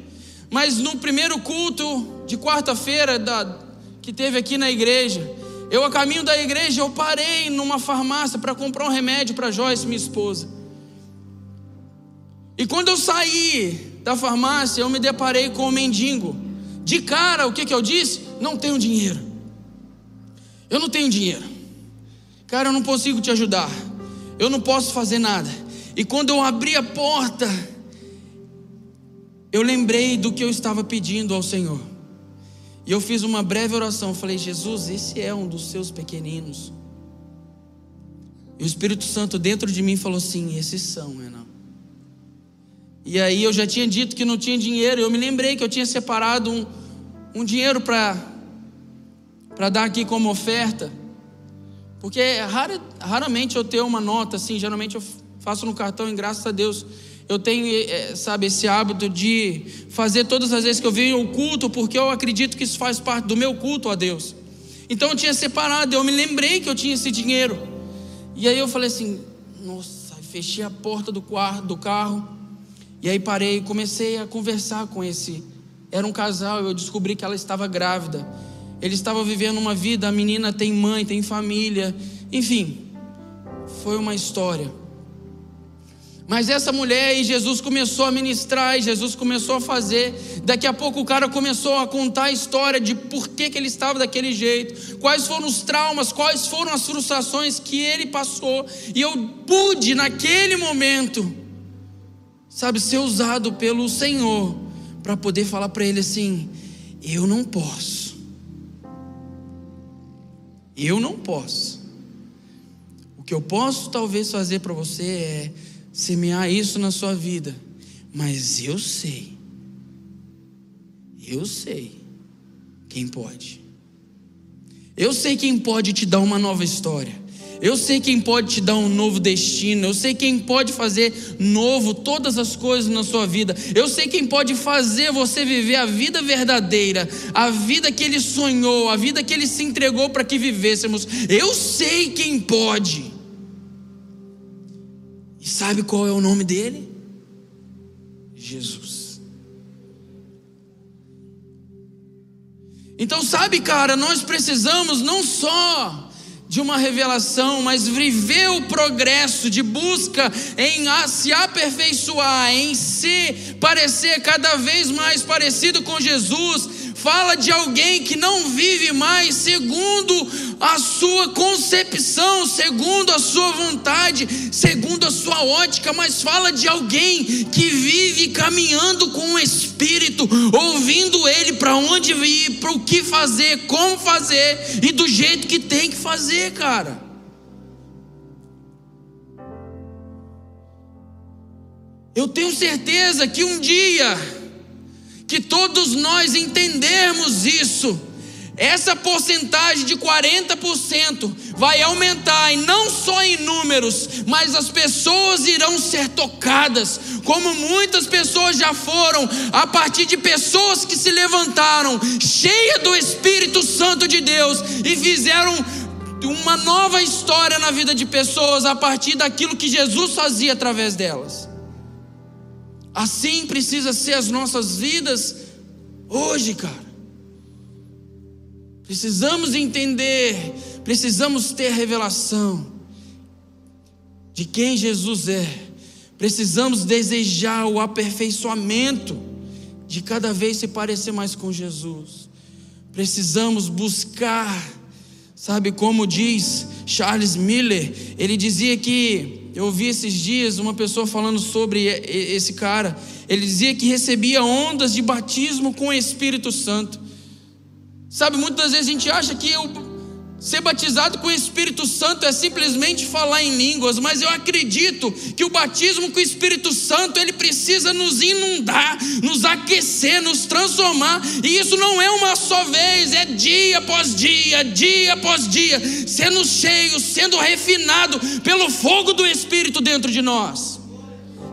mas no primeiro culto de quarta-feira que teve aqui na igreja, eu, a caminho da igreja, eu parei numa farmácia para comprar um remédio para Joyce, minha esposa. E quando eu saí da farmácia, eu me deparei com um mendigo. De cara, o que, que eu disse? Não tenho dinheiro. Eu não tenho dinheiro. Cara, eu não consigo te ajudar. Eu não posso fazer nada. E quando eu abri a porta, eu lembrei do que eu estava pedindo ao Senhor. E eu fiz uma breve oração. Falei, Jesus, esse é um dos seus pequeninos. E o Espírito Santo dentro de mim falou assim: esses são, Renan. E aí eu já tinha dito que não tinha dinheiro. Eu me lembrei que eu tinha separado um, um dinheiro para dar aqui como oferta. Porque rara, raramente eu tenho uma nota assim, geralmente eu faço no cartão e graças a Deus eu tenho, é, sabe, esse hábito de fazer todas as vezes que eu venho ao culto, porque eu acredito que isso faz parte do meu culto a Deus. Então eu tinha separado, eu me lembrei que eu tinha esse dinheiro. E aí eu falei assim, nossa, fechei a porta do, quarto, do carro. E aí parei e comecei a conversar com esse. Era um casal, eu descobri que ela estava grávida. Ele estava vivendo uma vida, a menina tem mãe, tem família, enfim. Foi uma história. Mas essa mulher e Jesus começou a ministrar, e Jesus começou a fazer. Daqui a pouco o cara começou a contar a história de por que, que ele estava daquele jeito, quais foram os traumas, quais foram as frustrações que ele passou. E eu pude, naquele momento, sabe, ser usado pelo Senhor para poder falar para ele assim: eu não posso. Eu não posso. O que eu posso talvez fazer para você é semear isso na sua vida, mas eu sei, eu sei quem pode. Eu sei quem pode te dar uma nova história. Eu sei quem pode te dar um novo destino. Eu sei quem pode fazer novo todas as coisas na sua vida. Eu sei quem pode fazer você viver a vida verdadeira, a vida que Ele sonhou, a vida que Ele se entregou para que vivêssemos. Eu sei quem pode. E sabe qual é o nome dele? Jesus. Então, sabe, cara, nós precisamos não só de uma revelação, mas viver o progresso de busca em se aperfeiçoar, em se parecer cada vez mais parecido com Jesus, fala de alguém que não vive mais segundo a sua concepção, segundo a sua vontade, segundo a sua ótica, mas fala de alguém que vive caminhando com o Espírito, ouvindo Ele para onde ir, para o que fazer, como fazer e do jeito que tem que fazer, cara. Eu tenho certeza que um dia que todos nós entendermos isso, essa porcentagem de 40% vai aumentar, e não só em números, mas as pessoas irão ser tocadas, como muitas pessoas já foram, a partir de pessoas que se levantaram, cheias do Espírito Santo de Deus, e fizeram uma nova história na vida de pessoas a partir daquilo que Jesus fazia através delas. Assim precisa ser as nossas vidas hoje, cara. Precisamos entender, precisamos ter revelação de quem Jesus é. Precisamos desejar o aperfeiçoamento de cada vez se parecer mais com Jesus. Precisamos buscar, sabe como diz Charles Miller, ele dizia que eu ouvi esses dias uma pessoa falando sobre esse cara. Ele dizia que recebia ondas de batismo com o Espírito Santo. Sabe, muitas vezes a gente acha que eu Ser batizado com o Espírito Santo é simplesmente falar em línguas, mas eu acredito que o batismo com o Espírito Santo ele precisa nos inundar, nos aquecer, nos transformar, e isso não é uma só vez, é dia após dia, dia após dia, sendo cheio, sendo refinado pelo fogo do Espírito dentro de nós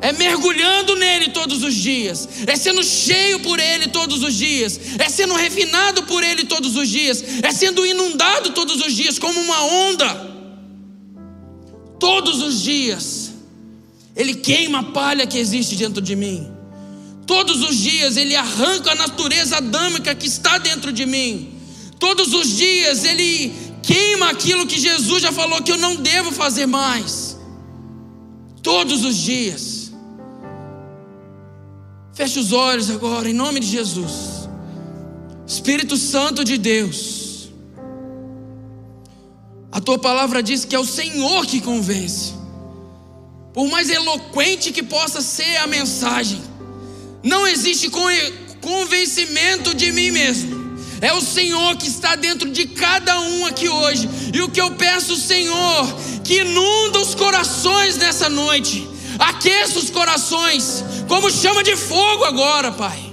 é mergulhando nele todos os dias, é sendo cheio por ele todos os dias, é sendo refinado por ele todos os dias, é sendo inundado todos os dias como uma onda. Todos os dias, ele queima a palha que existe dentro de mim. Todos os dias ele arranca a natureza adâmica que está dentro de mim. Todos os dias ele queima aquilo que Jesus já falou que eu não devo fazer mais. Todos os dias. Feche os olhos agora, em nome de Jesus. Espírito Santo de Deus. A tua palavra diz que é o Senhor que convence. Por mais eloquente que possa ser a mensagem, não existe convencimento de mim mesmo. É o Senhor que está dentro de cada um aqui hoje. E o que eu peço, Senhor, que inunda os corações nessa noite. Aqueça os corações como chama de fogo agora, Pai.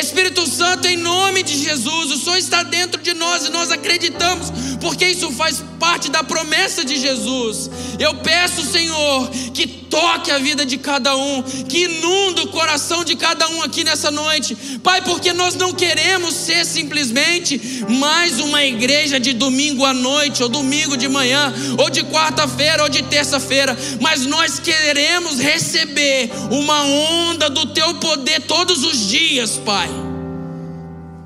Espírito Santo, em nome de Jesus, o Senhor está dentro de nós e nós acreditamos, porque isso faz parte da promessa de Jesus. Eu peço, Senhor, que toque a vida de cada um, que inunda o coração de cada um aqui nessa noite, Pai, porque nós não queremos ser simplesmente mais uma igreja de domingo à noite, ou domingo de manhã, ou de quarta-feira, ou de terça-feira, mas nós queremos receber uma onda do Teu poder todos os dias, Pai.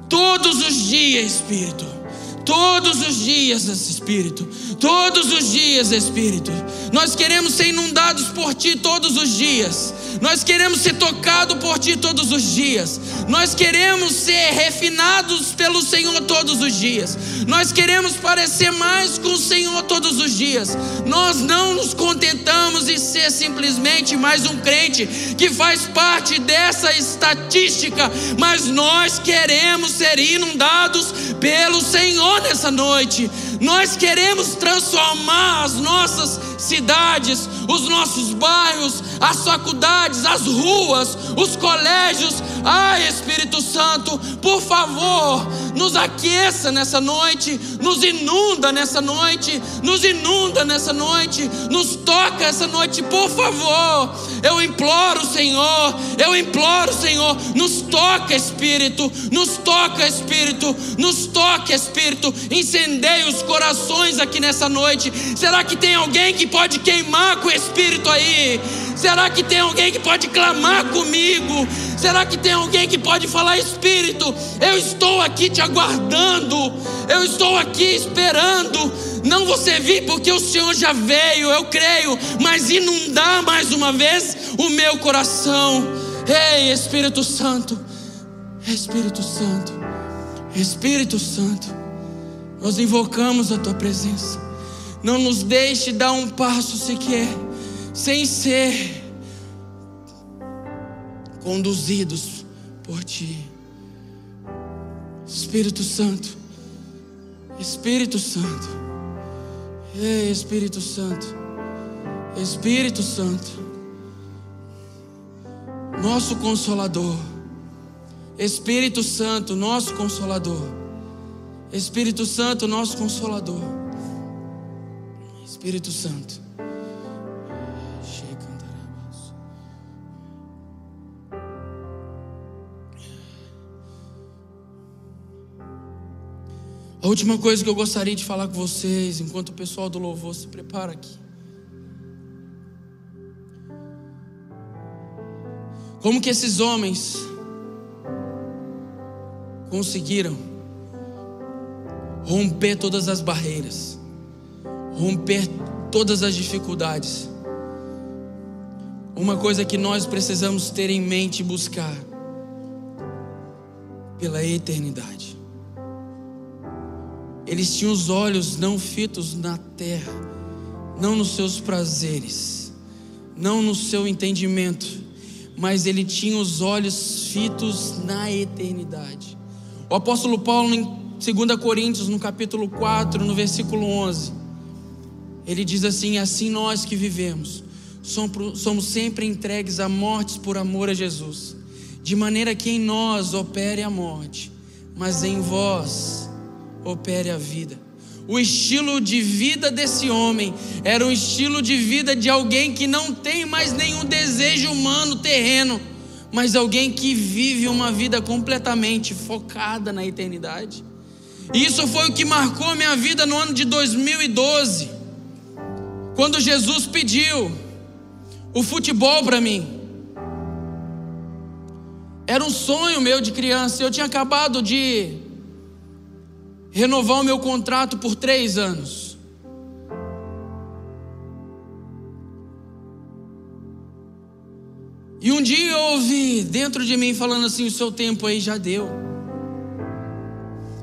Todos os dias, Espírito. Todos os dias, Espírito. Todos os dias, Espírito. Nós queremos ser inundados por Ti todos os dias. Nós queremos ser tocados por Ti todos os dias. Nós queremos ser refinados pelo Senhor todos os dias. Nós queremos parecer mais com o Senhor todos os dias. Nós não nos contentamos em ser simplesmente mais um crente que faz parte dessa estatística, mas nós queremos ser inundados pelo Senhor nessa noite. Nós queremos transformar as nossas cidades, os nossos bairros, as faculdades, as ruas, os colégios. Ai, Espírito Santo, por favor, nos aqueça nessa noite, nos inunda nessa noite, nos inunda nessa noite, nos toca essa noite, por favor. Eu imploro, Senhor, eu imploro, Senhor, nos toca, Espírito, nos toca, Espírito, nos toca, Espírito, incendeia os corações aqui nessa noite. Será que tem alguém que pode queimar com o Espírito aí? Será que tem alguém que pode clamar comigo? Será que tem alguém que pode falar, Espírito, eu estou aqui te aguardando, eu estou aqui esperando. Não você vir porque o Senhor já veio, eu creio, mas inundar mais uma vez o meu coração. Ei, Espírito Santo, Espírito Santo, Espírito Santo, nós invocamos a tua presença. Não nos deixe dar um passo sequer sem ser conduzidos por Ti. Espírito Santo, Espírito Santo, Ei, Espírito Santo, Espírito Santo, nosso Consolador, Espírito Santo, nosso Consolador, Espírito Santo, nosso Consolador, Espírito Santo. Última coisa que eu gostaria de falar com vocês, enquanto o pessoal do louvor se prepara aqui. Como que esses homens conseguiram romper todas as barreiras, romper todas as dificuldades. Uma coisa que nós precisamos ter em mente e buscar pela eternidade. Eles tinham os olhos não fitos na terra, não nos seus prazeres, não no seu entendimento, mas ele tinha os olhos fitos na eternidade. O apóstolo Paulo, em 2 Coríntios, no capítulo 4, no versículo 11, ele diz assim: Assim nós que vivemos, somos sempre entregues a mortes por amor a Jesus, de maneira que em nós opere a morte, mas em vós opere a vida. O estilo de vida desse homem era um estilo de vida de alguém que não tem mais nenhum desejo humano terreno, mas alguém que vive uma vida completamente focada na eternidade. E isso foi o que marcou minha vida no ano de 2012, quando Jesus pediu o futebol para mim. Era um sonho meu de criança. Eu tinha acabado de renovar o meu contrato por três anos. E um dia eu ouvi dentro de mim falando assim: o seu tempo aí já deu.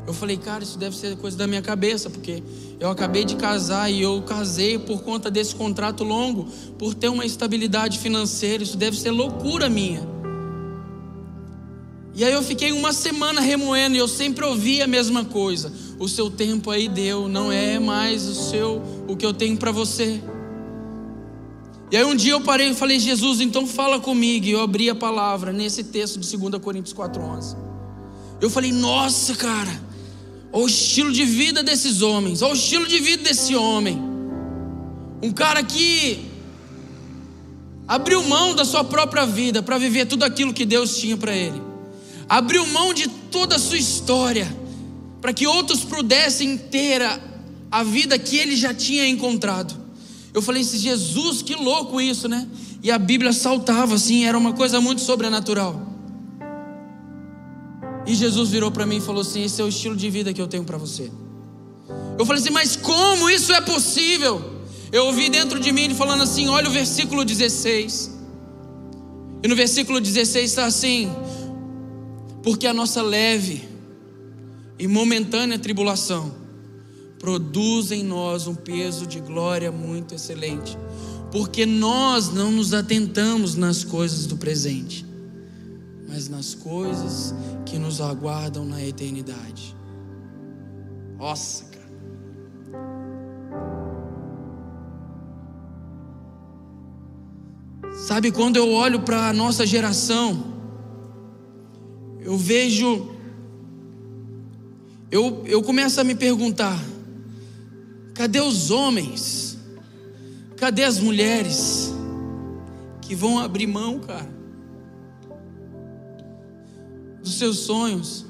Eu falei, cara, isso deve ser coisa da minha cabeça, porque eu acabei de casar e eu casei por conta desse contrato longo, por ter uma estabilidade financeira. Isso deve ser loucura minha. E aí eu fiquei uma semana remoendo e eu sempre ouvi a mesma coisa. O seu tempo aí deu, não é mais o seu o que eu tenho para você. E aí um dia eu parei e falei: "Jesus, então fala comigo". E eu abri a palavra nesse texto de 2 Coríntios 4:11. Eu falei: "Nossa, cara, olha o estilo de vida desses homens, olha o estilo de vida desse homem. Um cara que abriu mão da sua própria vida para viver tudo aquilo que Deus tinha para ele abriu mão de toda a sua história, para que outros pudessem ter a, a vida que ele já tinha encontrado. Eu falei assim, Jesus, que louco isso, né? E a Bíblia saltava assim, era uma coisa muito sobrenatural. E Jesus virou para mim e falou assim: Esse é o estilo de vida que eu tenho para você. Eu falei assim, mas como isso é possível? Eu ouvi dentro de mim ele falando assim: Olha o versículo 16. E no versículo 16 está assim: porque a nossa leve e momentânea tribulação produz em nós um peso de glória muito excelente, porque nós não nos atentamos nas coisas do presente, mas nas coisas que nos aguardam na eternidade. Nossa, cara. Sabe quando eu olho para a nossa geração, eu vejo, eu, eu começo a me perguntar: cadê os homens? Cadê as mulheres que vão abrir mão, cara, dos seus sonhos?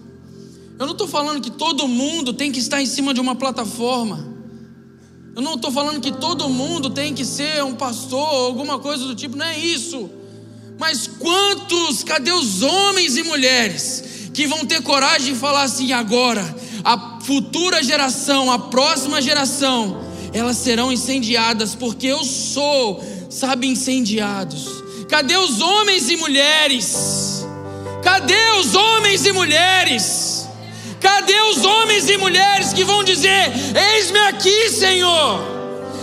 Eu não estou falando que todo mundo tem que estar em cima de uma plataforma. Eu não estou falando que todo mundo tem que ser um pastor ou alguma coisa do tipo, não é isso. Mas quantos, cadê os homens e mulheres que vão ter coragem de falar assim agora? A futura geração, a próxima geração, elas serão incendiadas, porque eu sou, sabe, incendiados. Cadê os homens e mulheres? Cadê os homens e mulheres? Cadê os homens e mulheres que vão dizer: Eis-me aqui, Senhor?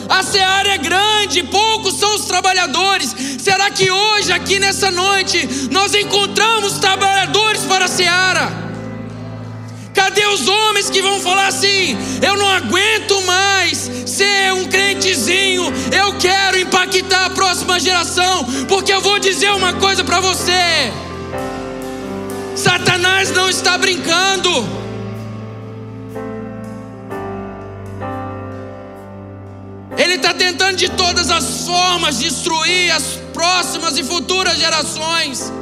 A seara é grande, poucos são os trabalhadores. Será que hoje, aqui nessa noite, nós encontramos trabalhadores para a seara? Cadê os homens que vão falar assim: eu não aguento mais ser um crentezinho, eu quero impactar a próxima geração, porque eu vou dizer uma coisa para você: Satanás não está brincando. Ele está tentando de todas as formas destruir as próximas e futuras gerações.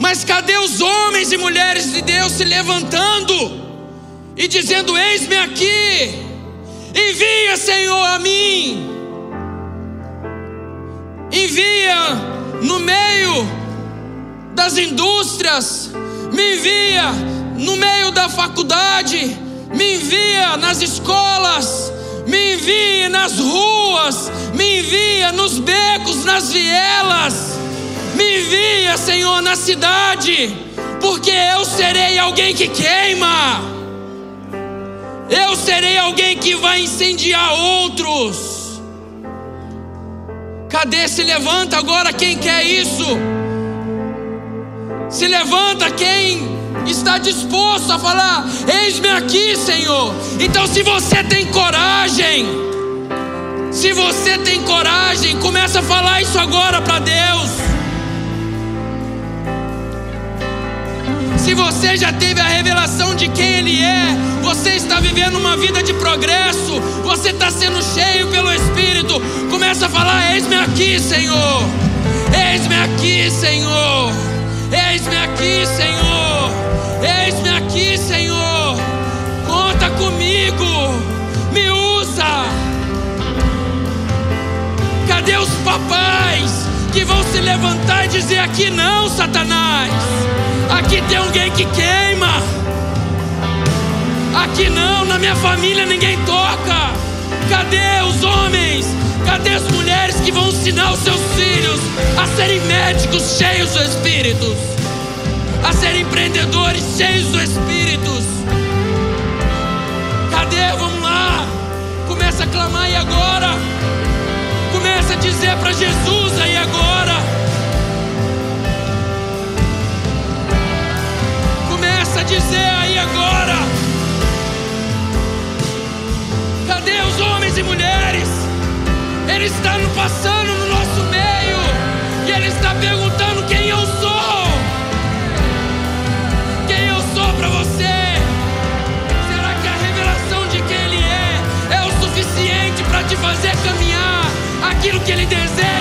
Mas cadê os homens e mulheres de Deus se levantando e dizendo: Eis-me aqui, envia, Senhor, a mim, envia no meio das indústrias, Me envia no meio da faculdade, me envia nas escolas, me envia nas ruas, me envia nos becos, nas vielas, me envia, Senhor, na cidade, porque eu serei alguém que queima, eu serei alguém que vai incendiar outros. Cadê? Se levanta agora quem quer isso. Se levanta quem está disposto a falar: Eis-me aqui, Senhor. Então, se você tem coragem, se você tem coragem, começa a falar isso agora para Deus. Se você já teve a revelação de quem Ele é, você está vivendo uma vida de progresso, você está sendo cheio pelo Espírito, começa a falar: Eis-me aqui, Senhor, eis-me aqui, Senhor, eis-me aqui, Senhor, eis-me aqui, Senhor, conta comigo, me usa. Cadê os papais que vão se levantar e dizer: Aqui não, Satanás? Aqui tem alguém que queima. Aqui não, na minha família ninguém toca. Cadê os homens? Cadê as mulheres que vão ensinar os seus filhos a serem médicos cheios do Espírito? A serem empreendedores cheios do Espírito? Cadê? Vamos lá. Começa a clamar e agora. Começa a dizer para Jesus aí agora. dizer aí agora? Cadê os homens e mulheres? Ele está passando no nosso meio e ele está perguntando que ele deseja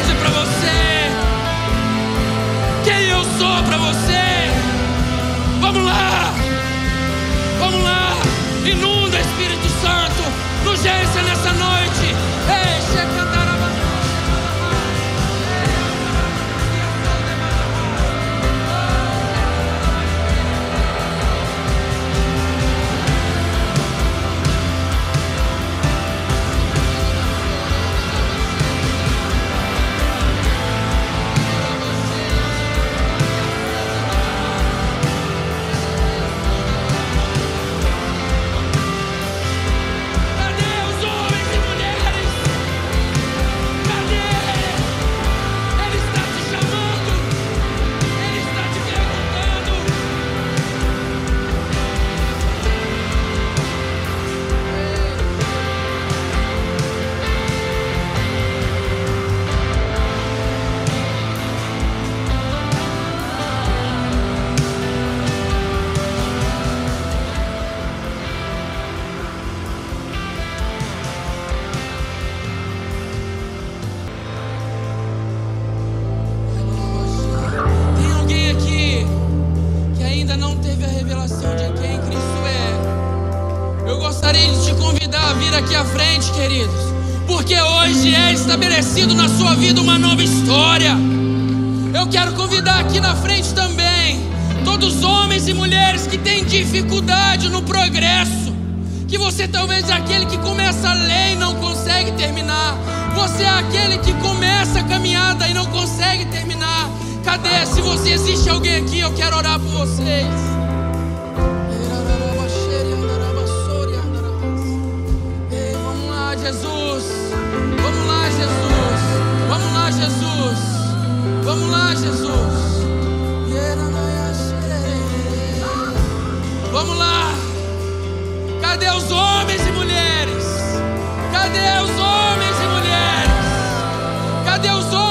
você talvez é aquele que começa a ler e não consegue terminar. Você é aquele que começa a caminhada e não consegue terminar. Cadê? Se você existe alguém aqui, eu quero orar por vocês. vamos lá, Jesus. Jesus. Vamos lá, Jesus. Vamos lá, Jesus. Vamos lá. Cadê os homens e mulheres? Cadê os homens e mulheres? Cadê os homens